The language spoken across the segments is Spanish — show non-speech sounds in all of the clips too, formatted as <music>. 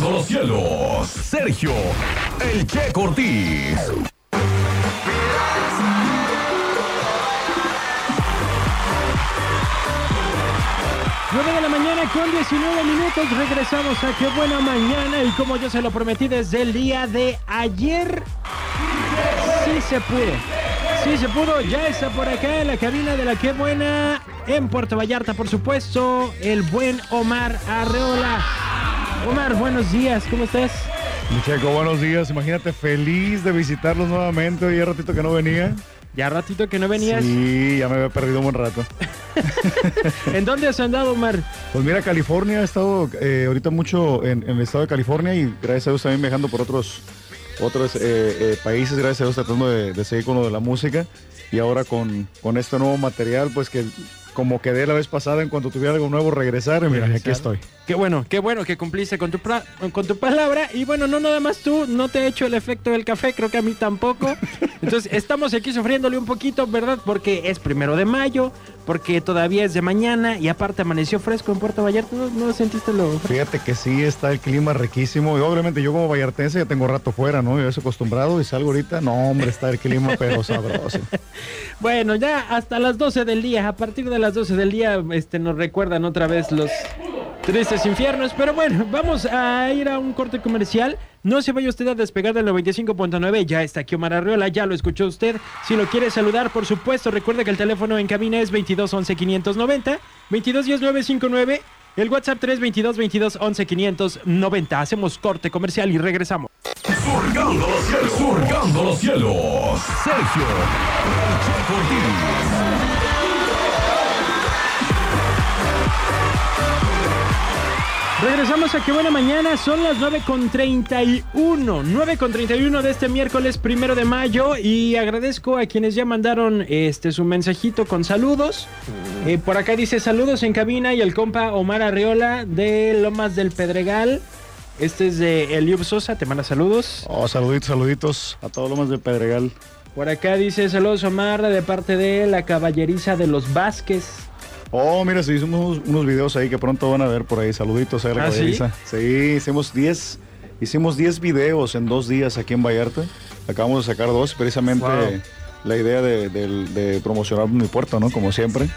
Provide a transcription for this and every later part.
Los cielos, Sergio, el Che Cortés. 9 de la mañana con 19 minutos. Regresamos a Qué Buena Mañana. Y como yo se lo prometí desde el día de ayer, sí se pudo. Sí se pudo. Ya está por acá en la cabina de la Qué Buena. En Puerto Vallarta, por supuesto, el buen Omar Arreola. Omar, buenos días. ¿Cómo estás? Muchacho, buenos días. Imagínate, feliz de visitarlos nuevamente. Hoy ratito que no venía. Ya ratito que no venías. Sí, ya me había perdido un buen rato. <laughs> ¿En dónde has andado, Omar? Pues mira, California, he estado eh, ahorita mucho en, en, el estado de California y gracias a Dios también viajando por otros, otros eh, eh, países, gracias a Dios tratando de, de, seguir con lo de la música y ahora con, con este nuevo material, pues que como quedé la vez pasada en cuanto tuviera algo nuevo regresar, mira, aquí estoy. Qué bueno, qué bueno que cumpliste con tu, con tu palabra. Y bueno, no nada más tú, no te he hecho el efecto del café, creo que a mí tampoco. <laughs> Entonces, estamos aquí sufriéndole un poquito, ¿verdad? Porque es primero de mayo, porque todavía es de mañana y aparte amaneció fresco en Puerto Vallarta. ¿No, no sentiste lo fresco? Fíjate que sí, está el clima riquísimo. Y obviamente yo como vallartense ya tengo rato fuera, ¿no? Yo estoy acostumbrado y salgo ahorita. No, hombre, está el clima pero sabroso. <laughs> bueno, ya hasta las 12 del día, a partir de las 12 del día, este, nos recuerdan otra vez los tristes infiernos. Pero bueno, vamos a ir a un corte comercial. No se vaya usted a despegar del 95.9. Ya está aquí Omar ya lo escuchó usted. Si lo quiere saludar, por supuesto, recuerde que el teléfono en cabina es 22 11 590, 22 10 959, el WhatsApp 322 22 11 590. Hacemos corte comercial y regresamos. Surgando los cielos, surgando los cielos. Sergio, el Regresamos a Qué Buena Mañana, son las 9.31, 9.31 de este miércoles primero de mayo y agradezco a quienes ya mandaron este su mensajito con saludos. Eh, por acá dice saludos en cabina y el compa Omar Arriola de Lomas del Pedregal. Este es de Eliub Sosa, te manda saludos. Oh, saluditos, saluditos a todos Lomas del Pedregal. Por acá dice saludos Omar de parte de la caballeriza de los Vázquez. Oh, mira, sí, hicimos unos videos ahí que pronto van a ver por ahí. Saluditos a la ¿Ah, ¿sí? sí, hicimos 10 hicimos 10 videos en dos días aquí en Vallarta. Acabamos de sacar dos, precisamente Wow. la idea de, de- de promocionar mi puerto, ¿no? Como siempre.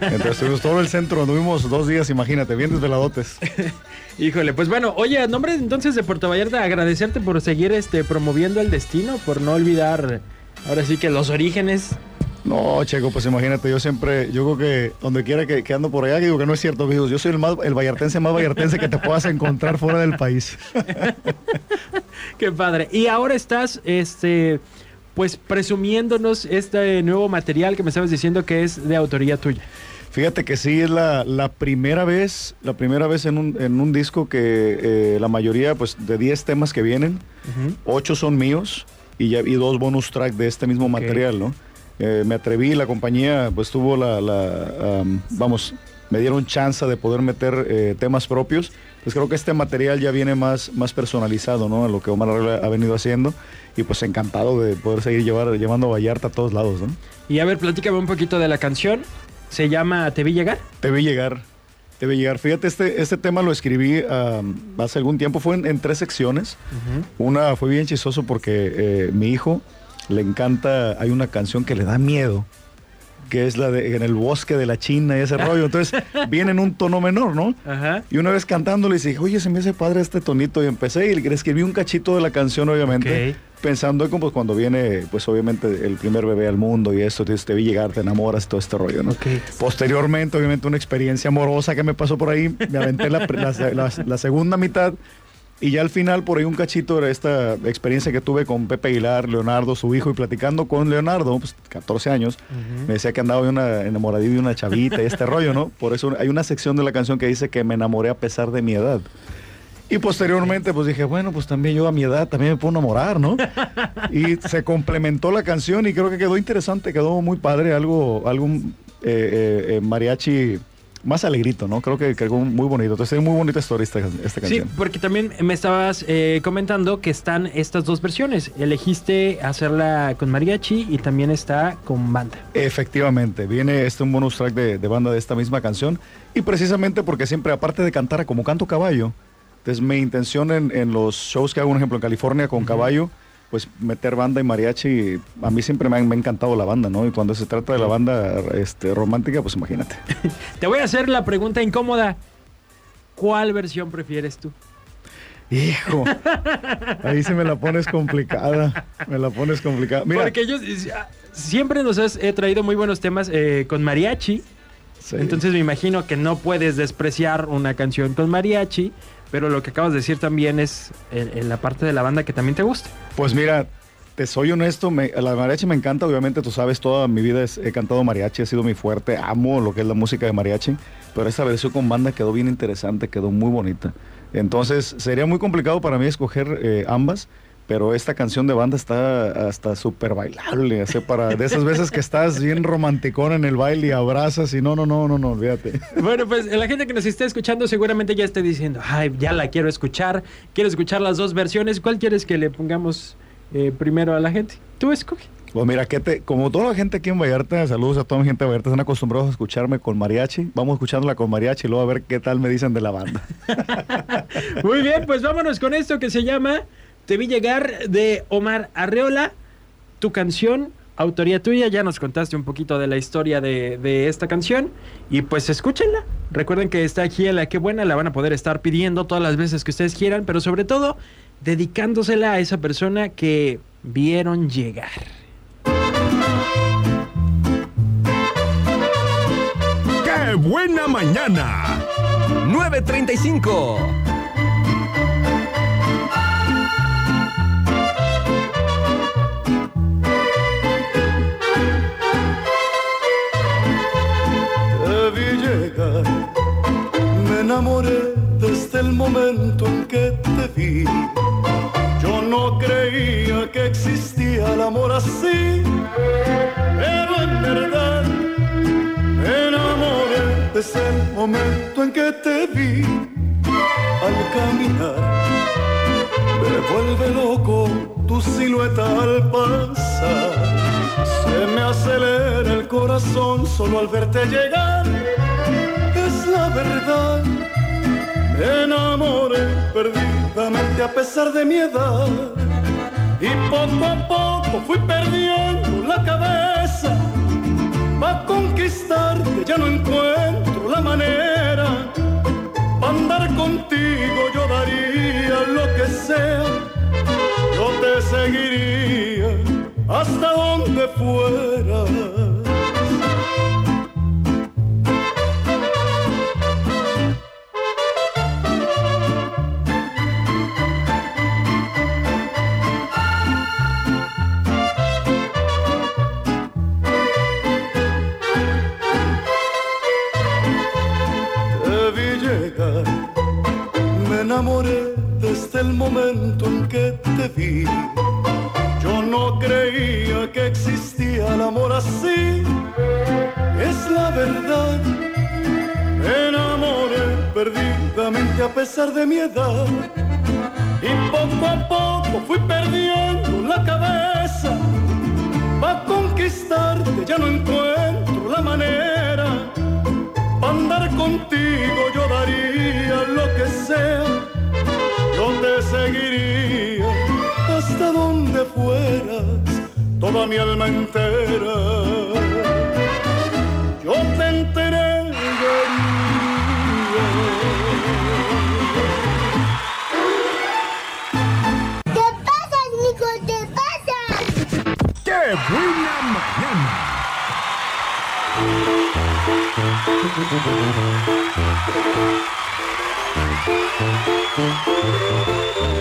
Entonces todo el centro, tuvimos dos días, imagínate, bien desveladotes. <laughs> Híjole, pues bueno, oye, a nombre entonces de Puerto Vallarta, agradecerte por seguir este promoviendo el destino, por no olvidar ahora sí que los orígenes. No, Checo, pues imagínate, yo siempre, yo creo que donde quiera que, que ando por allá, digo que no es cierto, amigos, yo soy el, más, el vallartense más vallartense que te puedas encontrar fuera del país. <laughs> Qué padre. Y ahora estás, este, pues presumiéndonos este nuevo material que me estabas diciendo que es de autoría tuya. Fíjate que sí, es la, la primera vez, la primera vez en un, en un disco que eh, la mayoría, pues de 10 temas que vienen, 8 son míos y, ya, y dos bonus track de este mismo material, ¿no? Eh, me atreví, la compañía pues tuvo la, la, am, vamos, me dieron chance de poder meter eh, temas propios. Pues creo que este material ya viene más, más personalizado, ¿no? A lo que Omar ha venido haciendo. Y pues encantado de poder seguir llevar, llevando Vallarta a todos lados, ¿no? Y a ver, platícame un poquito de la canción. Se llama Te vi llegar. Te vi llegar. Te vi llegar. Fíjate, este, este tema lo escribí hace algún tiempo. Fue en, en tres secciones. Una fue bien chistoso porque eh, mi hijo le encanta. Hay una canción que le da miedo. Que es la de En el bosque de la China y ese <laughs> rollo. Entonces viene en un tono menor, ¿no? Ajá. Y una vez cantándole dije, oye, se me hace padre este tonito. Y empecé y le escribí un cachito de la canción, obviamente. Ok. Pensando en como pues, cuando viene, pues obviamente, el primer bebé al mundo y esto, te, te vi llegar, te enamoras, todo este rollo, ¿no? Posteriormente, obviamente, una experiencia amorosa que me pasó por ahí. Me aventé la, la- la- la segunda mitad. Y ya al final, por ahí un cachito era esta experiencia que tuve con Pepe Aguilar, Leonardo, su hijo, y platicando con Leonardo, pues 14 años, me decía que andaba de una enamoradillo de una chavita y este <laughs> rollo, ¿no? Por eso hay una sección de la canción que dice que me enamoré a pesar de mi edad. Y posteriormente, pues dije, bueno, pues también yo a mi edad también me puedo enamorar, ¿no? <laughs> Y se complementó la canción y creo que quedó interesante, quedó muy padre, algo, algo eh, eh, eh, mariachi más alegrito, ¿no? Creo que quedó muy bonito. Entonces, es muy bonita historia esta, esta Sí, canción. porque también me estabas eh, comentando que están estas dos versiones. Elegiste hacerla con mariachi y también está con banda. Efectivamente, viene este un bonus track de, de banda de esta misma canción. Y precisamente porque siempre, aparte de cantar como canto caballo, Entonces mi intención en, en los shows que hago, por ejemplo, en California con Caballo, pues meter banda y mariachi, a mí siempre me ha, me ha encantado la banda, ¿no? Y cuando se trata de la banda este, romántica, pues imagínate. <laughs> Te voy a hacer la pregunta incómoda. ¿Cuál versión prefieres tú? Hijo, ahí se me la pones complicada, me la pones complicada. Mira, Porque yo siempre nos has he traído muy buenos temas eh, con mariachi. sí. Entonces me imagino que no puedes despreciar una canción con mariachi, pero lo que acabas de decir también es en, en la parte de la banda que también te gusta. Pues mira, te soy honesto, me- la mariachi me encanta, obviamente tú sabes, toda mi vida es- he cantado mariachi, ha sido mi fuerte, amo lo que es la música de mariachi, pero esta versión con banda quedó bien interesante, quedó muy bonita. Entonces sería muy complicado para mí escoger eh, ambas, pero esta canción de banda está hasta súper bailable, así para de esas veces que estás bien romanticón en el baile y abrazas y no, no, no, no, no, olvídate. Bueno, pues la gente que nos está escuchando seguramente ya esté diciendo, ay, ya la quiero escuchar, quiero escuchar las dos versiones. ¿Cuál quieres que le pongamos eh, primero a la gente? Tú escoge. Pues mira, que te, como toda la gente aquí en Vallarta, saludos a toda mi gente de Vallarta, están acostumbrados a escucharme con mariachi. Vamos escuchándola con mariachi y luego a ver qué tal me dicen de la banda. <laughs> Muy bien, pues vámonos con esto que se llama Te vi llegar de Omar Arreola, tu canción, autoría tuya, ya nos contaste un poquito de la historia de, de esta canción y pues escúchenla. Recuerden que está aquí en La Que Buena, la van a poder estar pidiendo todas las veces que ustedes quieran, pero sobre todo dedicándosela a esa persona que vieron llegar. ¡Qué buena mañana! 935. El amor así, pero en verdad me enamoré desde el momento en que te vi. Al caminar, me vuelve loco tu silueta al pasar. Se me acelera el corazón solo al verte llegar. Es la verdad. Me enamoré perdidamente a pesar de mi edad. Y poco a poco fui perdiendo la cabeza. Pa' conquistarte ya no encuentro la manera. Pa' andar contigo yo daría lo que sea. Yo te seguiría hasta donde fuera. Enamoré desde el momento en que te vi. Yo no creía que existía el amor así, es la verdad. Me enamoré perdidamente a pesar de mi edad. Y poco a poco fui perdiendo la cabeza. Pa' conquistarte ya no encuentro la manera. Pa' andar contigo yo daría lo que sea. Te seguiría hasta donde fueras, toda mi alma entera. Yo te entregaría. ¿Qué pasa, Nico? ¿Qué pasa? ¡Qué buena mañana!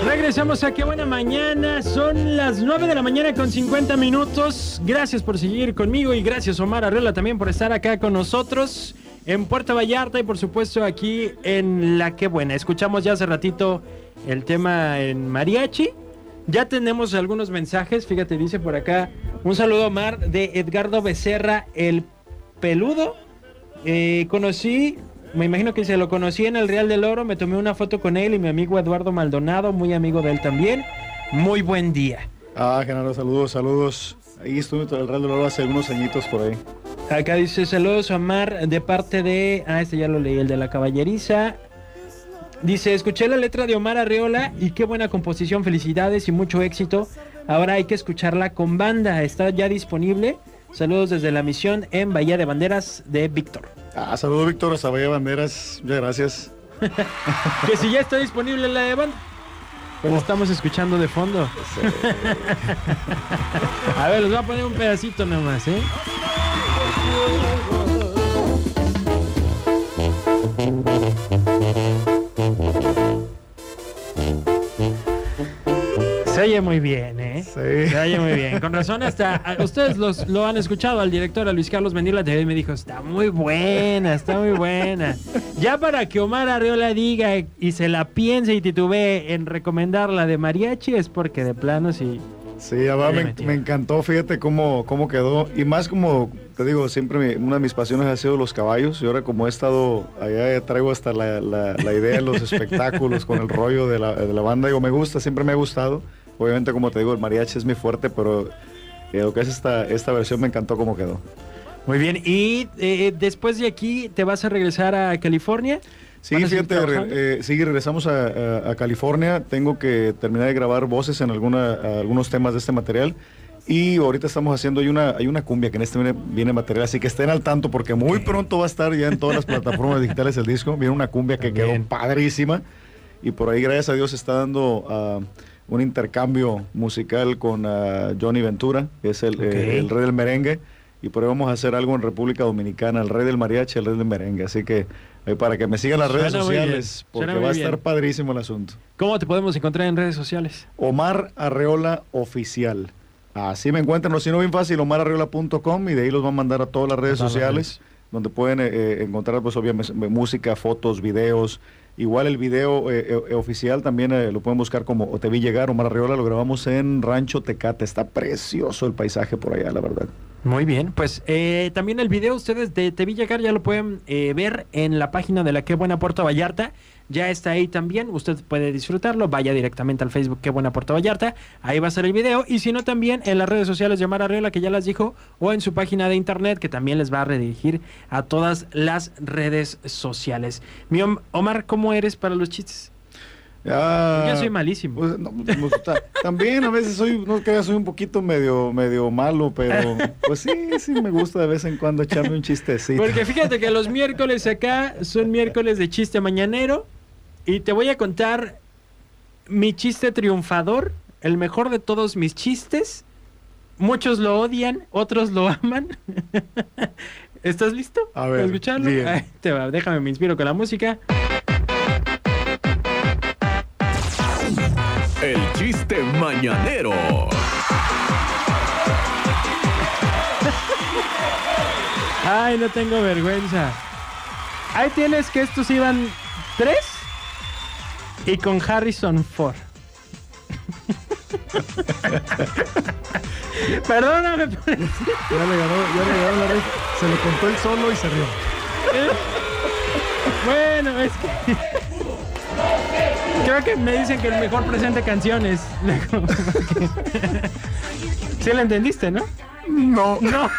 Regresamos a Qué Buena Mañana. Son las 9 de la mañana con 50 minutos. Gracias por seguir conmigo y gracias Omar Arreola también por estar acá con nosotros en Puerto Vallarta y por supuesto aquí en La Qué Buena. Escuchamos ya hace ratito el tema en mariachi. Ya tenemos algunos mensajes. Fíjate, dice por acá un saludo Omar de Edgardo Becerra, el peludo. Eh, conocí, me imagino que se lo conocí en el Real del Oro, me tomé una foto con él y mi amigo Eduardo Maldonado, muy amigo de él también. Muy buen día. Ah, Genaro, saludos, saludos. Ahí estuve en el Real del Oro hace unos añitos por ahí. Acá dice saludos Omar de parte de... Ah, este ya lo leí, el de la caballeriza. Dice, escuché la letra de Omar Arreola y qué buena composición, felicidades y mucho éxito. Ahora hay que escucharla con banda, está ya disponible. Saludos desde la misión en Bahía de Banderas de Víctor. Ah, saludos Víctor, hasta Bahía Banderas. Muchas gracias. <laughs> Que si ya está disponible la de banda. Pues estamos escuchando de fondo. <laughs> A ver, les voy a poner un pedacito nomás, ¿eh? Se oye muy bien. Sí. Se oye muy bien. Con razón, hasta ustedes los, lo han escuchado al director, a Luis Carlos Mendila TV, me dijo, está muy buena, está muy buena. Ya para que Omar Arreola diga y se la piense y titubee en recomendar la de mariachi es porque de plano sí. Sí, me, me encantó, fíjate cómo, cómo quedó. Y más como, te digo, siempre mi- una de mis pasiones ha sido los caballos. Y ahora como he estado allá, traigo hasta la, la- la idea de los <laughs> espectáculos con el rollo de la, de la banda. Digo, me gusta, siempre me ha gustado. Obviamente, como te digo, el mariachi es mi fuerte, pero eh, lo que es esta, esta versión me encantó cómo quedó. Muy bien, y eh, después de aquí te vas a regresar a California. Sí, ¿Van a seguir fíjate, re- eh, sí, regresamos a, a- a California. Tengo que terminar de grabar voces en alguna, algunos temas de este material. Y ahorita estamos haciendo, hay una, hay una cumbia que en este viene, viene material, así que estén al tanto porque muy pronto va a estar ya en todas las plataformas <laughs> digitales el disco. Viene una cumbia que También. quedó padrísima. Y por ahí, gracias a Dios, está dando ah, un intercambio musical con ah, Johnny Ventura, que es el, eh, el rey del merengue. Y por ahí vamos a hacer algo en República Dominicana, el rey del mariachi, el rey del merengue. Así que eh, para que me sigan las redes Suena sociales, porque va a estar padrísimo el asunto. ¿Cómo te podemos encontrar en redes sociales? Omar Arreola Oficial. Así me encuentran, o si no, bien fácil, omararreola.com y de ahí los van a mandar a todas las redes sociales, donde pueden eh, eh, encontrar, pues, obviamente, música, fotos, videos. Igual el video eh, eh, oficial también eh, lo pueden buscar como O Te Vi Llegar, Omar Arreola, lo grabamos en Rancho Tecate. Está precioso el paisaje por allá, la verdad. Muy bien, pues eh, también el video ustedes de Te Vi Llegar ya lo pueden eh, ver en la página de la Qué Buena Puerto Vallarta. Ya está ahí también, usted puede disfrutarlo, vaya directamente al Facebook Qué Buena Puerto Vallarta, ahí va a ser el video, y si no también en las redes sociales de Omar Arreola, que ya las dijo, o en su página de internet, que también les va a redirigir a todas las redes sociales. Mi Om- Omar, ¿cómo eres para los chistes? Ya, Yo soy malísimo. pues, no, pues, también a veces soy, no creas, soy un poquito medio, medio malo, pero pues sí, sí me gusta de vez en cuando echarme un chistecito. Porque fíjate que los miércoles acá son miércoles de chiste mañanero y te voy a contar mi chiste triunfador, el mejor de todos mis chistes. Muchos lo odian, otros lo aman. <laughs> ¿Estás listo? A ver, ¿Para escucharlo? te va, déjame, me inspiro con la música. El chiste mañanero. Ay, no tengo vergüenza. Ahí tienes que estos iban tres y con Harrison Ford. <laughs> Perdóname por Ya le ganó, ya le ganó la red. Se le contó el solo y se rió. <laughs> Bueno, es que. Creo que me dicen que el mejor presente canciones. <laughs> ¿Sí la entendiste, no? No, No.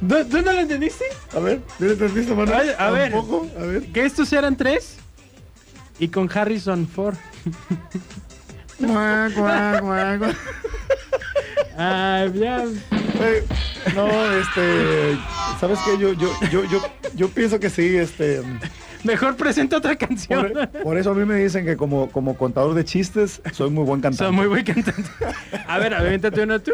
¿Tú, no lo entendiste? A ver, ¿sí le entendiste, Manuel? Ay, a ver. A ver. Que estos eran tres y con Harrison Ford. Guau, guau, guau, guau. Ay, ya. No, este, ¿sabes qué? Yo, yo, yo, yo, yo pienso que sí, este, Mejor presenta otra canción. por, por eso a mí me dicen que como, como contador de chistes soy muy buen cantante. Son muy buen cantante. A ver, avéntate uno tú.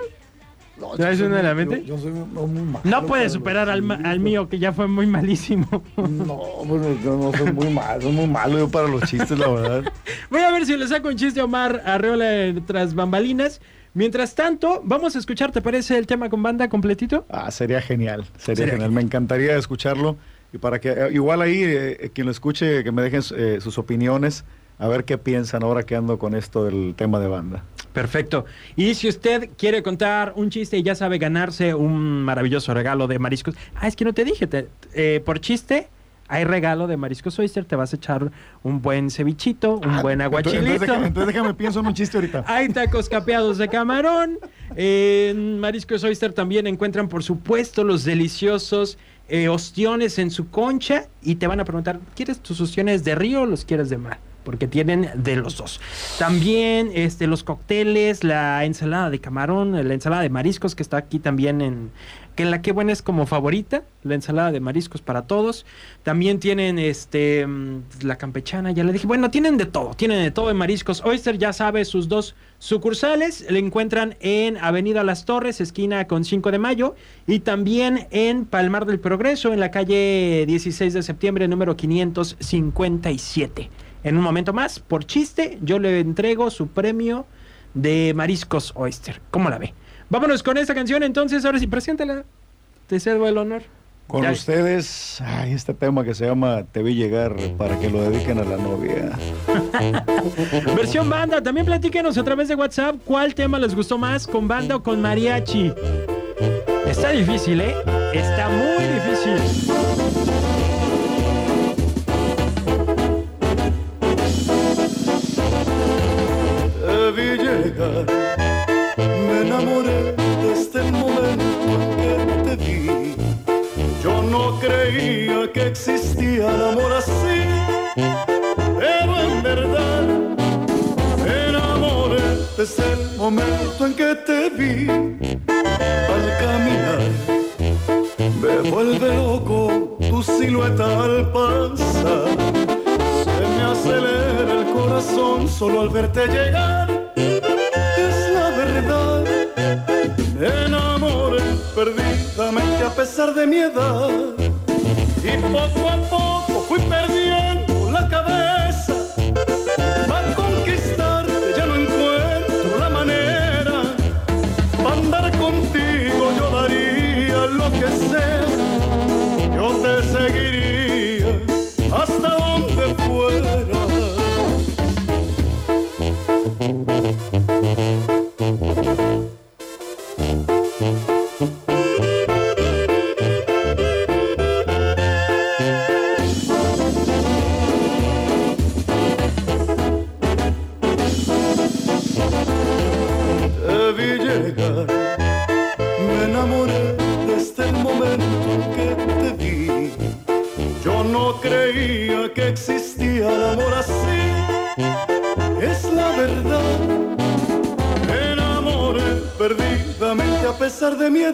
No, ¿Traes yo soy uno en la mente? Yo, yo soy muy, malo. No puedes para superar al, ma- al mío, que ya fue muy malísimo. No, bueno, yo no soy muy malo, soy muy malo yo para los chistes, la verdad. <laughs> Voy a ver si le saco un chiste a Omar Arreola de tras bambalinas. Mientras tanto, vamos a escuchar, ¿te parece el tema con banda completito? Ah, sería genial, sería, Sería genial. Me encantaría escucharlo y para que eh, igual ahí eh, quien lo escuche que me dejen eh, sus opiniones, a ver qué piensan ahora que ando con esto del tema de banda. Perfecto. Y si usted quiere contar un chiste y ya sabe ganarse un maravilloso regalo de mariscos. Ah, es que no te dije, te- eh, por chiste hay regalo de mariscos oyster, te vas a echar un buen cevichito, un Ah, buen aguachilito. Entonces, déjame, entonces déjame pienso en un chiste ahorita. <laughs> Hay tacos capeados de camarón. En Mariscos Oyster también encuentran, por supuesto, los deliciosos eh, ostiones en su concha y te van a preguntar, ¿quieres tus ostiones de río o los quieres de mar? Porque tienen de los dos. También este, los cócteles, la ensalada de camarón, la ensalada de mariscos que está aquí también en, que la que buena es como favorita, la ensalada de mariscos para todos. También tienen este la campechana, ya le dije, bueno, tienen de todo, tienen de todo en mariscos. Oyster ya sabe sus dos sucursales, le encuentran en Avenida Las Torres, esquina con 5 de mayo, y también en Palmar del Progreso, en la calle 16 de septiembre, número 557. En un momento más, por chiste, yo le entrego su premio de mariscos Oyster. ¿Cómo la ve? Vámonos con esta canción entonces, ahora sí, preséntala. Te cedo el honor. Con Ya. ustedes, ay, este tema que se llama Te vi llegar para que lo dediquen a la novia. <laughs> Versión banda, también platíquenos a través de WhatsApp cuál tema les gustó más, con banda o con mariachi. Está difícil, ¿eh? Está muy difícil. Me enamoré desde el momento en que te vi. Yo no creía que existía el amor así, pero en verdad me enamoré desde el momento en que te vi. Al caminar, me vuelve loco tu silueta al pasar. Se me acelera el corazón solo al verte llegar. Perdidamente a pesar de mi edad. Y poco a poco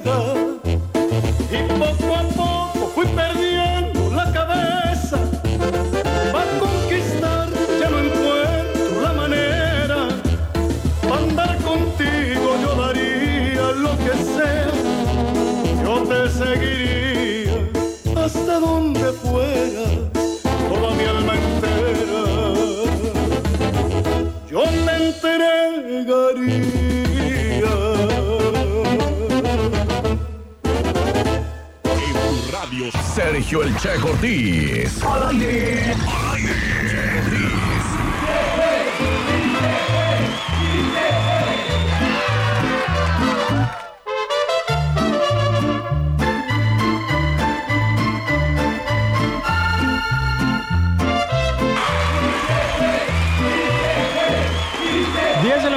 Y poco a poco fui perdiendo la cabeza. Para conquistar ya no encuentro la manera. Pa' andar contigo yo daría lo que sea. Yo te seguiría hasta donde fuera, Sergio El Che Ortiz. Al aire. Al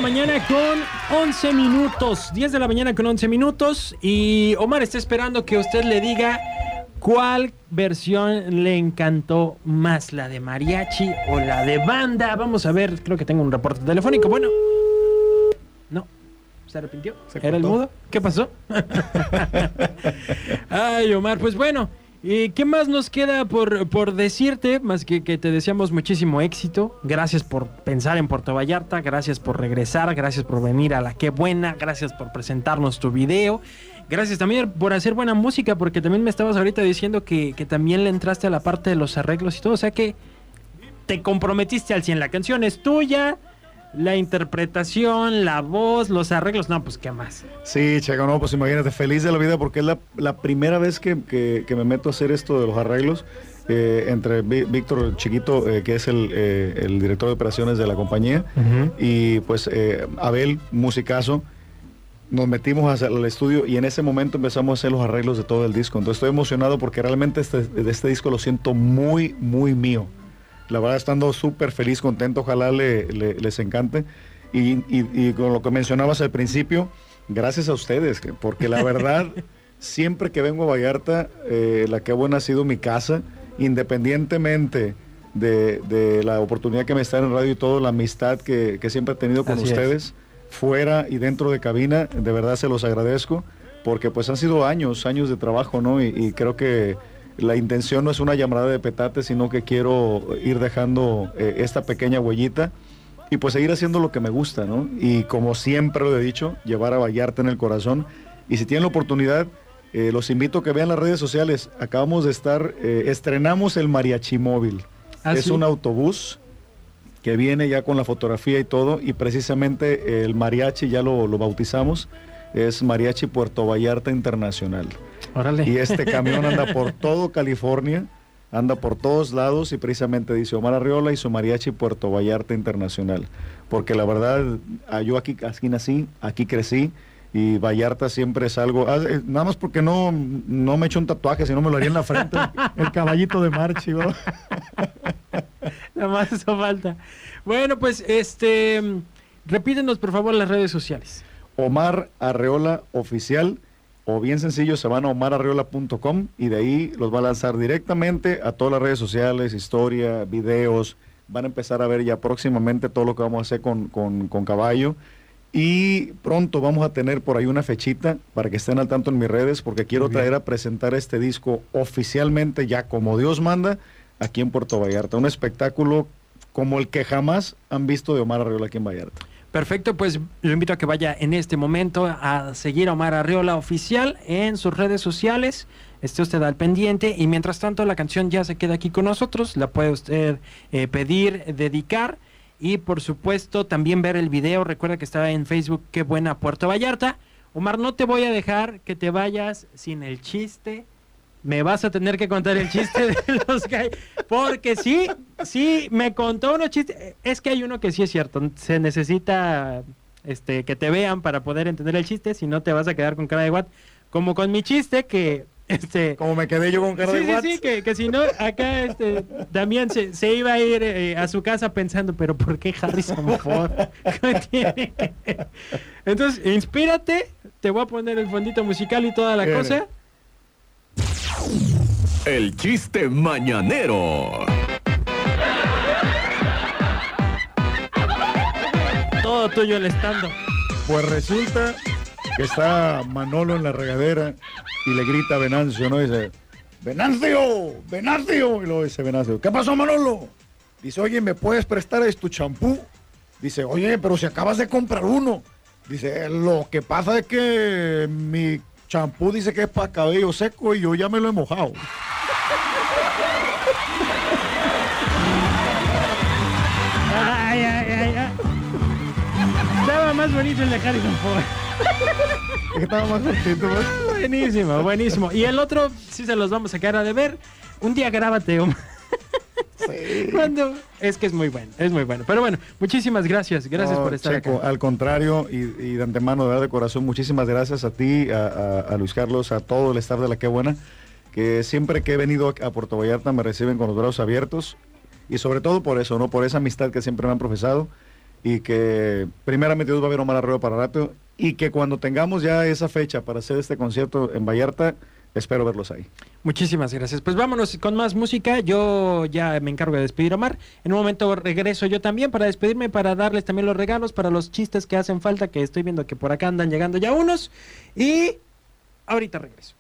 mañana con 11 minutos. 10 de la mañana con 11 minutos. Y Omar está esperando que usted le diga cuál versión le encantó más, la de mariachi o la de banda. Vamos a ver, creo que tengo un reporte telefónico. Bueno, no. ¿Se arrepintió? Se ¿Era el mudo? ¿Qué pasó? <laughs> Ay, Omar, pues bueno. ¿Y qué más nos queda por, por decirte? Más que que te deseamos muchísimo éxito. Gracias por pensar en Puerto Vallarta. Gracias por regresar. Gracias por venir a la Qué Buena. Gracias por presentarnos tu video. Gracias también por hacer buena música, porque también me estabas ahorita diciendo que, que también le entraste a la parte de los arreglos y todo. O sea que te comprometiste al 100. La canción es tuya. La interpretación, la voz, los arreglos. No, pues qué más. Sí, Chaco, no, pues imagínate, feliz de la vida porque es la, la primera vez que, que- que me meto a hacer esto de los arreglos eh, entre Víctor Chiquito, eh, que es el, eh, el director de operaciones de la compañía, y pues eh, Abel, musicazo. Nos metimos el estudio y en ese momento empezamos a hacer los arreglos de todo el disco. Entonces estoy emocionado porque realmente este, de este disco lo siento muy, muy mío. La verdad, estando súper feliz, contento, ojalá le- le- les encante. Y, y- y con lo que mencionabas al principio, gracias a ustedes, que- porque la verdad, <laughs> siempre que vengo a Vallarta, eh, la que buena ha sido mi casa, independientemente de, de la oportunidad que me está en radio y todo, la amistad que, que siempre he tenido con Así es. Fuera y dentro de cabina, de verdad se los agradezco, porque pues han sido años, años de trabajo, ¿no? Y, y creo que la intención no es una llamada de petate, sino que quiero ir dejando eh, esta pequeña huellita y pues seguir haciendo lo que me gusta, ¿no? Y como siempre lo he dicho, llevar a Vallarta en el corazón. Y si tienen la oportunidad, eh, los invito a que vean las redes sociales. Acabamos de estar, eh, estrenamos el Mariachi Móvil. ¿Ah, es sí? un autobús que viene ya con la fotografía y todo. Y precisamente el mariachi ya lo, lo bautizamos. Es Mariachi Puerto Vallarta Internacional. Órale. Y este <laughs> camión anda por todo California, anda por todos lados y precisamente dice Omar Arriola y su mariachi Puerto Vallarta Internacional. Porque la verdad, ah, yo aquí, aquí nací, aquí crecí y Vallarta siempre es algo, ah, eh, nada más porque no, no me he hecho un tatuaje, sino me lo haría en la frente, <laughs> el caballito de Marchi. ¿no? Nada más eso falta. Bueno, pues este. Repítenos por favor las redes sociales. Omar Arreola Oficial. O bien sencillo, se van a omararreola.com y de ahí los va a lanzar directamente a todas las redes sociales, historia, videos. Van a empezar a ver ya próximamente todo lo que vamos a hacer con, con, con Caballo. Y pronto vamos a tener por ahí una fechita para que estén al tanto en mis redes, porque quiero traer a presentar este disco oficialmente, ya como Dios manda, aquí en Puerto Vallarta. Un espectáculo como el que jamás han visto de Omar Arreola aquí en Vallarta. Perfecto, pues lo invito a que vaya en este momento a seguir a Omar Arriola Oficial en sus redes sociales. Esté usted al pendiente y mientras tanto la canción ya se queda aquí con nosotros. La puede usted eh, pedir, dedicar y por supuesto también ver el video. Recuerda que está en Facebook Qué Buena Puerto Vallarta. Omar, no te voy a dejar que te vayas sin el chiste. Me vas a tener que contar el chiste de <laughs> los gallos. Porque sí, sí, me contó unos chistes. Es que hay uno que sí es cierto. Se necesita este, que te vean para poder entender el chiste. Si no, te vas a quedar con cara de what. Como con mi chiste que... Este, Como me quedé yo con cara sí, de sí, what? sí, que, que si no, acá este, Damián se, se iba a ir eh, a su casa pensando, pero ¿por qué Harrison Ford? <laughs> ¿Qué tiene que-?" Entonces, inspírate, te voy a poner el fondito musical y toda la Bien. cosa. El chiste mañanero. Todo tuyo el estando. Pues resulta que está Manolo en la regadera y le grita a Venancio, ¿no? Dice, Venancio, Venancio. Y luego dice Venancio, ¿qué pasó Manolo? Dice, oye, ¿me puedes prestar es tu champú? Dice, oye, pero si acabas de comprar uno. Dice, lo que pasa es que mi champú dice que es para cabello seco y yo ya me lo he mojado. Ay, ay, ay, ay. Estaba más bonito el de Harrison Ford. Estaba más pues. Buenísimo, buenísimo. Y el otro, sí se los vamos a quedar a deber. Un día grábate, Omar. Cuando- Es que es muy bueno, es muy bueno. Pero bueno, muchísimas gracias. Gracias No, por estar Checo, acá. Al contrario, y, y de antemano, de verdad, de corazón, muchísimas gracias a ti, a, a- a Luis Carlos, a todo el staff de La Qué Buena, que siempre que he venido a Puerto Vallarta me reciben con los brazos abiertos, y sobre todo por eso, ¿no? Por esa amistad que siempre me han profesado, y que primeramente Dios va a ver Omar Arroyo para rato, y que cuando tengamos ya esa fecha para hacer este concierto en Vallarta, espero verlos ahí. Muchísimas gracias. Pues vámonos con más música. Yo ya me encargo de despedir a Omar. En un momento regreso yo también para despedirme, para darles también los regalos, para los chistes que hacen falta, que estoy viendo que por acá andan llegando ya unos. Y ahorita regreso.